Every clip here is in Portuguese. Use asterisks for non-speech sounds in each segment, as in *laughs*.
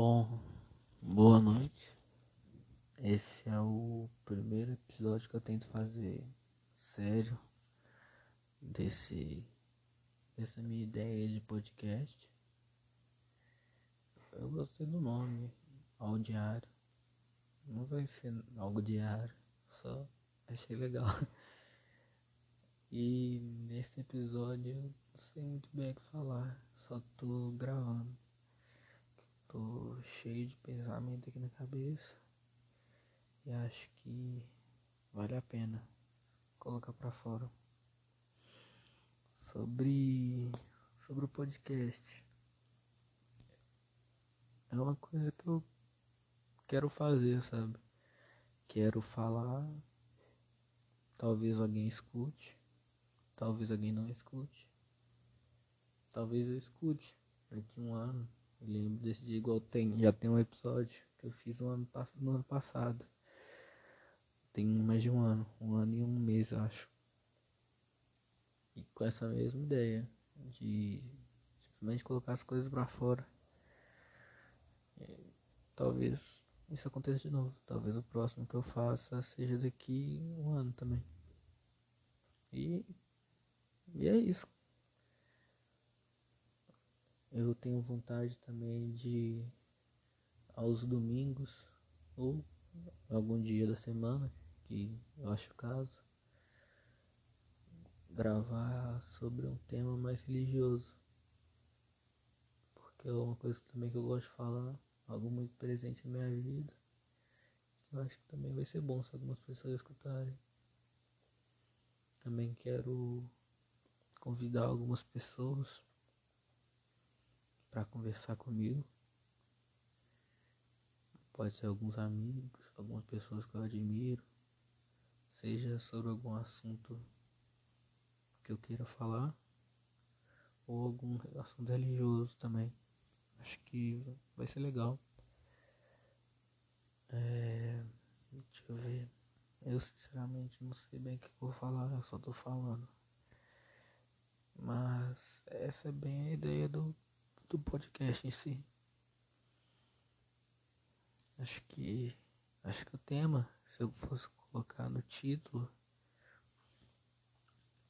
Bom, boa noite. Esse é o primeiro episódio que eu tento fazer sério desse dessa minha ideia de podcast. Eu gostei do nome, ao diário. Não vai ser algo diário, só achei legal. *laughs* E nesse episódio eu não sei muito bem o que falar, só tô gravando. Tô cheio de pensamento aqui na cabeça e acho que vale a pena colocar para fora. Sobre sobre o podcast. É uma coisa que eu quero fazer, sabe? Quero falar, talvez alguém escute, talvez alguém não escute. Talvez eu escute daqui um ano eu lembro desse dia igual tem, já tem um episódio que eu fiz no ano, no ano passado. Tem mais de um ano, um ano e um mês eu acho. E com essa mesma ideia de simplesmente colocar as coisas para fora. E, talvez isso aconteça de novo. Talvez o próximo que eu faça seja daqui um ano também. E, e é isso. Eu tenho vontade também de aos domingos ou algum dia da semana, que eu acho caso, gravar sobre um tema mais religioso. Porque é uma coisa também que eu gosto de falar, algo muito presente na minha vida. Eu acho que também vai ser bom se algumas pessoas escutarem. Também quero convidar algumas pessoas para conversar comigo. Pode ser alguns amigos, algumas pessoas que eu admiro, seja sobre algum assunto que eu queira falar, ou algum assunto religioso também. Acho que vai ser legal. É, deixa eu ver. Eu sinceramente não sei bem o que vou falar, eu só tô falando. Mas essa é bem a ideia do do podcast em si. Acho que acho que o tema, se eu fosse colocar no título,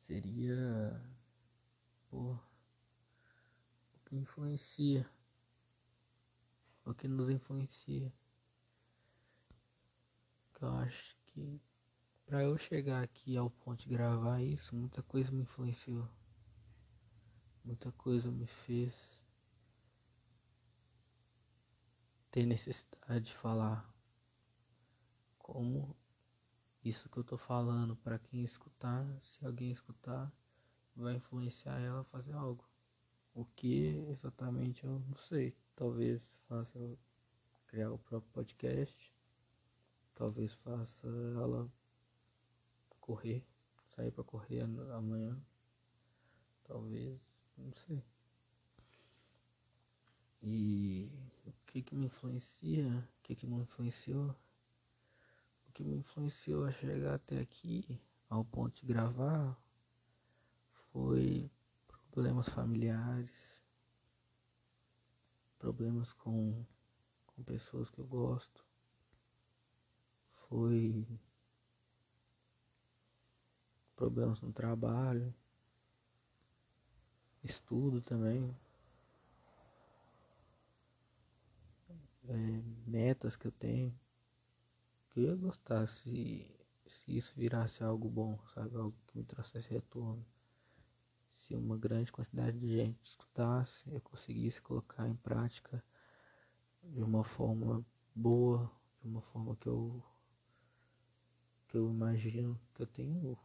seria pô, o que influencia, o que nos influencia. Que eu acho que para eu chegar aqui ao ponto de gravar isso, muita coisa me influenciou. Muita coisa me fez ter necessidade de falar como isso que eu tô falando para quem escutar, se alguém escutar, vai influenciar ela a fazer algo. O que exatamente eu não sei. Talvez faça criar o próprio podcast. Talvez faça ela correr, sair para correr amanhã. Talvez, não sei. E que que me influencia? O que que me influenciou? O que me influenciou a chegar até aqui, ao ponto de gravar, foi problemas familiares, problemas com, com pessoas que eu gosto, foi problemas no trabalho, estudo também. É, metas que eu tenho. Que eu ia gostar se, se isso virasse algo bom, sabe? Algo que me trouxesse retorno. Se uma grande quantidade de gente escutasse, eu conseguisse colocar em prática de uma forma boa, de uma forma que eu que eu imagino que eu tenho,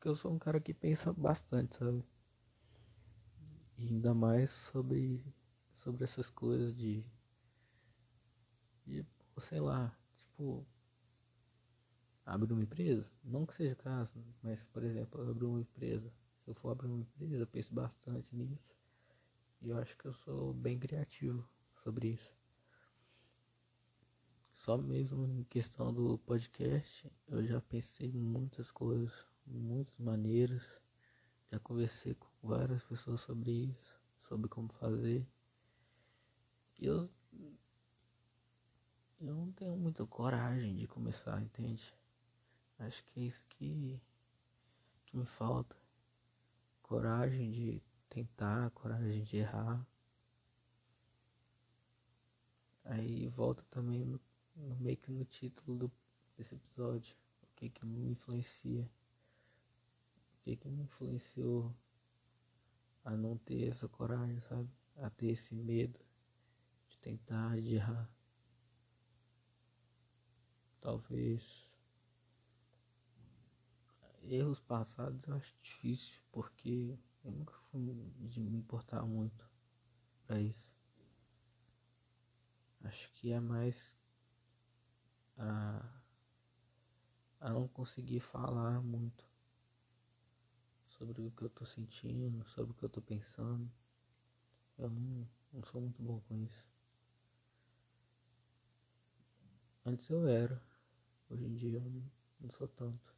que eu sou um cara que pensa bastante, sabe? E ainda mais sobre sobre essas coisas de de, sei lá, tipo, abrir uma empresa, não que seja caso, mas por exemplo, abrir uma empresa. Se eu for abrir uma empresa, eu penso bastante nisso. E eu acho que eu sou bem criativo sobre isso. Só mesmo em questão do podcast, eu já pensei em muitas coisas, muitas maneiras. Já conversei com várias pessoas sobre isso, sobre como fazer. E eu eu não tenho muita coragem de começar, entende? Acho que é isso que, que me falta. Coragem de tentar, coragem de errar. Aí volta também no, no meio que no título do, desse episódio. O que que me influencia? O que que me influenciou a não ter essa coragem, sabe? A ter esse medo de tentar, de errar. Talvez erros passados eu acho difícil, porque eu nunca fui de me importar muito para isso. Acho que é mais a, a não conseguir falar muito sobre o que eu tô sentindo, sobre o que eu tô pensando. Eu não, não sou muito bom com isso. Antes eu era, hoje em dia eu não, sou tanto.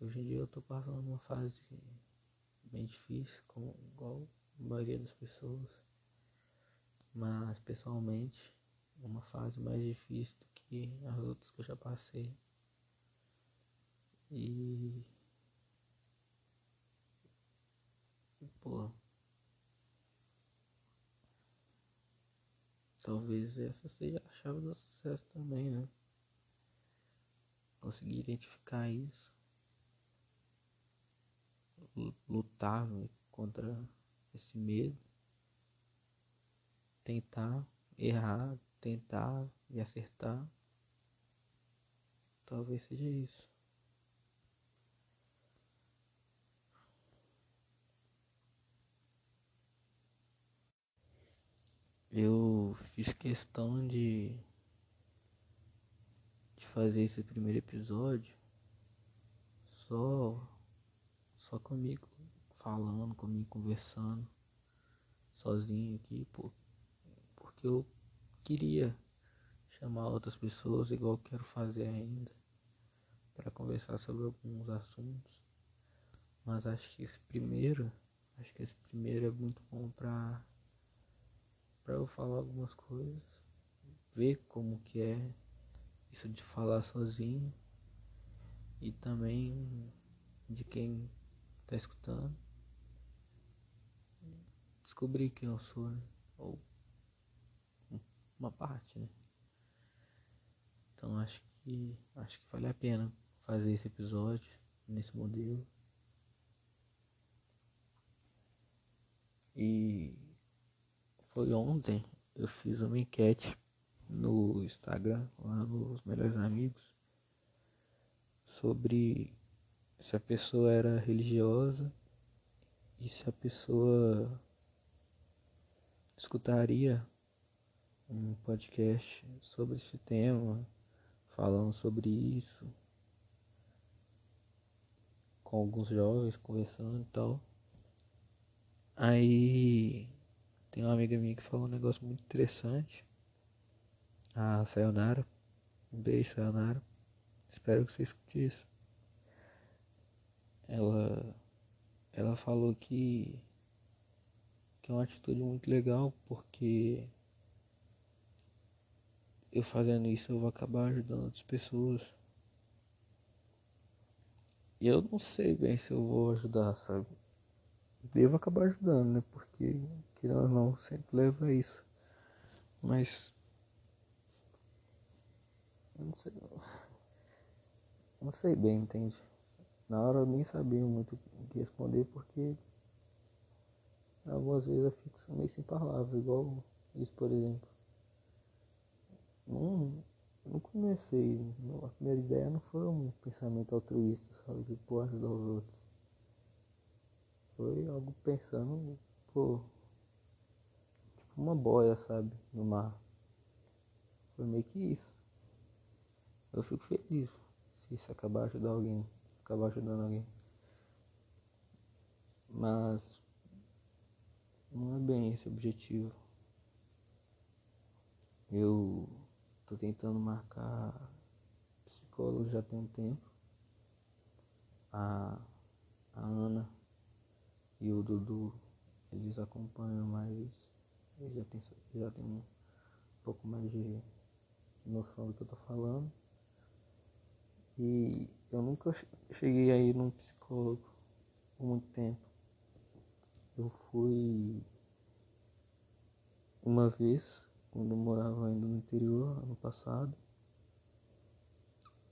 Hoje em dia eu tô passando uma fase bem difícil, como igual a maioria das pessoas. Mas pessoalmente uma fase mais difícil do que as outras que eu já passei. E pô, talvez essa seja a chave do sucesso também, né? Conseguir identificar isso lutar contra esse medo, tentar errar, tentar e acertar. Talvez seja isso. Eu fiz questão de fazer esse primeiro episódio só só comigo, falando comigo, conversando, sozinho aqui, por, porque eu queria chamar outras pessoas, igual quero fazer ainda, para conversar sobre alguns assuntos. Mas acho que esse primeiro, acho que esse primeiro é muito bom para para eu falar algumas coisas, ver como que é isso de falar sozinho e também de quem tá escutando, descobrir quem eu sou, né? Ou uma parte, né? Então acho que acho que vale a pena fazer esse episódio nesse modelo. E foi ontem eu fiz uma enquete no Instagram, lá nos melhores amigos, sobre se a pessoa era religiosa e se a pessoa escutaria um podcast sobre esse tema, falando sobre isso, com alguns jovens conversando e tal. Aí tem uma amiga minha que falou um negócio muito interessante. A Sayonara. Um beijo, Sayonara. Espero que você escute isso ela ela falou que que é uma atitude muito legal porque eu fazendo isso eu vou acabar ajudando outras pessoas. E eu não sei bem se eu vou ajudar, sabe? Devo acabar ajudando, né? Porque, querendo ou não, sempre leva a isso. Mas. Não sei. Não sei bem, entende? Na hora eu nem sabia muito o que responder porque algumas vezes eu fico meio sem palavras, igual isso por exemplo. Não, não comecei, a primeira ideia não foi um pensamento altruísta, sabe, de pô, ajudar os outros. Foi algo pensando, pô, tipo uma boia, sabe, no mar. Foi meio que isso. Eu fico feliz se isso acabar ajudar alguém acabar ajudando alguém. Mas não é bem esse o objetivo. Eu tô tentando marcar psicólogo já tem um tempo. A, a Ana e o Dudu, eles acompanham mais, eles já tem, já tem um pouco mais de, noção do que eu tô falando. E eu nunca cheguei a ir num psicólogo por muito tempo. Eu fui uma vez, quando eu morava ainda no interior, ano passado.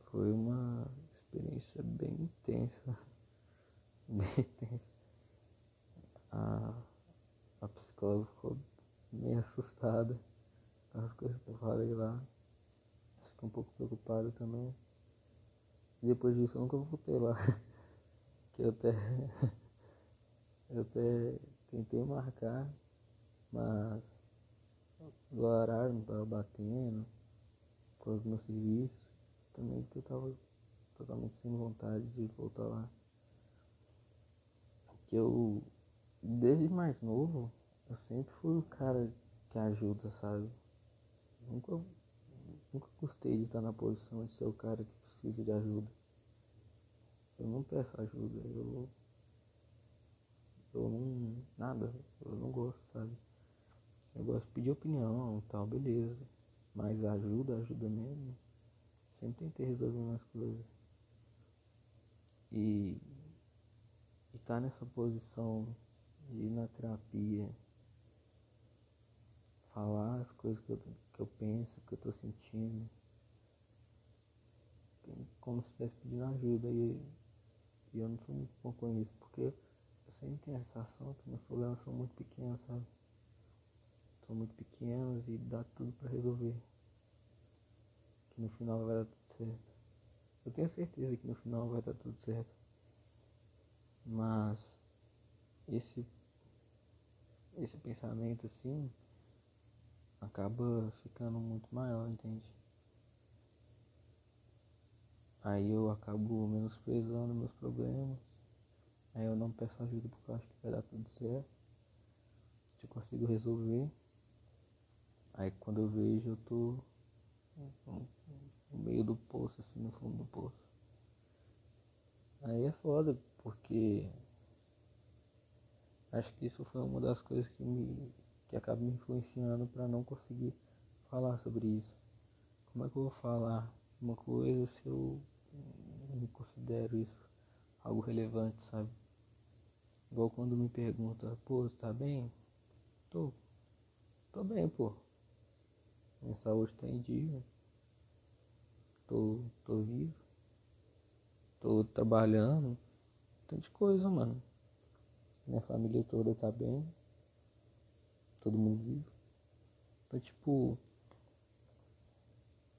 Foi uma experiência bem intensa. *laughs* Bem intensa. A, a psicóloga ficou bem assustada com as coisas que eu falei lá. Fiquei um pouco preocupada também. Depois disso eu nunca voltei lá. *laughs* Que eu até. *laughs* Eu até tentei marcar, mas o horário não estava batendo com os meus serviços. Também porque eu estava totalmente sem vontade de voltar lá. Que eu, desde mais novo, eu sempre fui o cara que ajuda, sabe? Nunca, nunca gostei de estar na posição de ser o cara que precisa de ajuda. Eu não peço ajuda, eu. Eu não. Nada, eu não gosto, sabe? Eu gosto de pedir opinião tal, beleza. Mas ajuda, ajuda mesmo. Sempre tentei resolver umas coisas. E. E tá nessa posição de ir na terapia. Falar as coisas que eu, que eu penso, que eu tô sentindo. Como se estivesse pedindo ajuda. E e eu não sou muito bom com isso, porque eu sempre tenho a sensação que meus problemas são muito pequenos, sabe? São muito pequenos e dá tudo para resolver. Que no final vai dar tudo certo. Eu tenho certeza que no final vai dar tudo certo. Mas esse esse pensamento assim acaba ficando muito maior, entende? Aí eu acabo menosprezando meus problemas. Aí eu não peço ajuda porque eu acho que vai dar tudo certo. Eu consigo resolver. Aí quando eu vejo eu tô no meio do poço, assim, no fundo do poço. Aí é foda, porque acho que isso foi uma das coisas que me que acaba me influenciando para não conseguir falar sobre isso. Como é que eu vou falar uma coisa se eu não considero isso algo relevante, sabe? Igual quando me pergunta, pô, você tá bem? Tô. Tô bem, pô. Minha saúde tá em dia. Tô, tô vivo. Tô trabalhando. Tanta coisa, mano. Minha família toda tá bem. Todo mundo vivo. Então, tipo,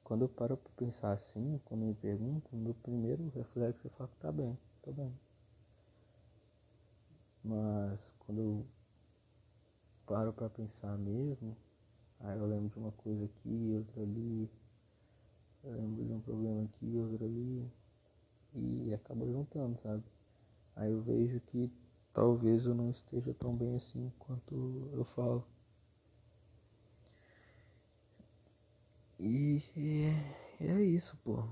quando eu paro pra pensar assim, quando me perguntam, meu primeiro reflexo é falar que tá bem, tá bem. Mas quando eu paro pra pensar mesmo, aí eu lembro de uma coisa aqui, outra ali, eu lembro de um problema aqui, outro ali, e acaba juntando, sabe? Aí eu vejo que talvez eu não esteja tão bem assim quanto eu falo. E, é isso, pô.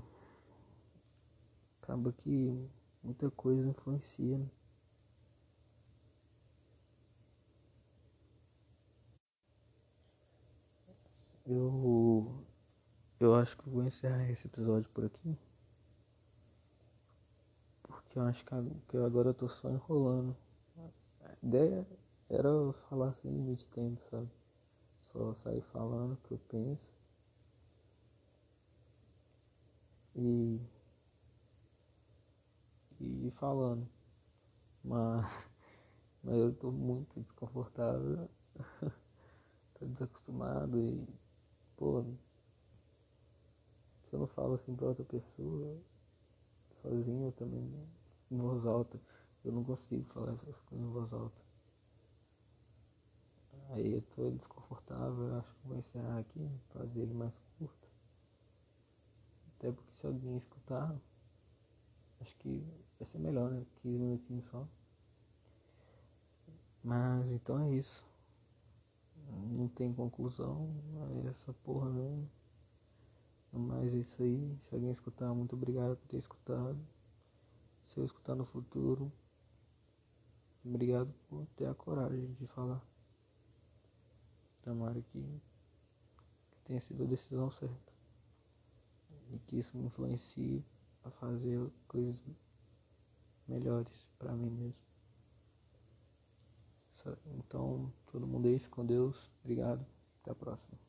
Acaba que muita coisa influencia. Né? Eu, eu acho que vou encerrar esse episódio por aqui. Porque eu acho que agora eu tô só enrolando. A ideia era falar sem limite de tempo, sabe? Só sair falando o que eu penso. E, e falando. Mas, *laughs* mas eu tô muito desconfortável. *laughs* tô desacostumado e, pô, se eu não falo assim pra outra pessoa, sozinho também, em voz alta, eu não consigo falar essas coisas em voz alta. Aí eu tô desconfortável, eu acho que vou encerrar aqui, fazer ele mais. Até porque se alguém escutar, acho que vai ser melhor, né? 15 minutinhos só. Mas então é isso. Não tem conclusão, é essa porra mesmo. Mas é isso aí. Se alguém escutar, muito obrigado por ter escutado. Se eu escutar no futuro, obrigado por ter a coragem de falar. Tomara que tenha sido a decisão certa. E que isso me influencie a fazer coisas melhores para mim mesmo. Então, todo mundo aí, fica com Deus. Obrigado. Até a próxima.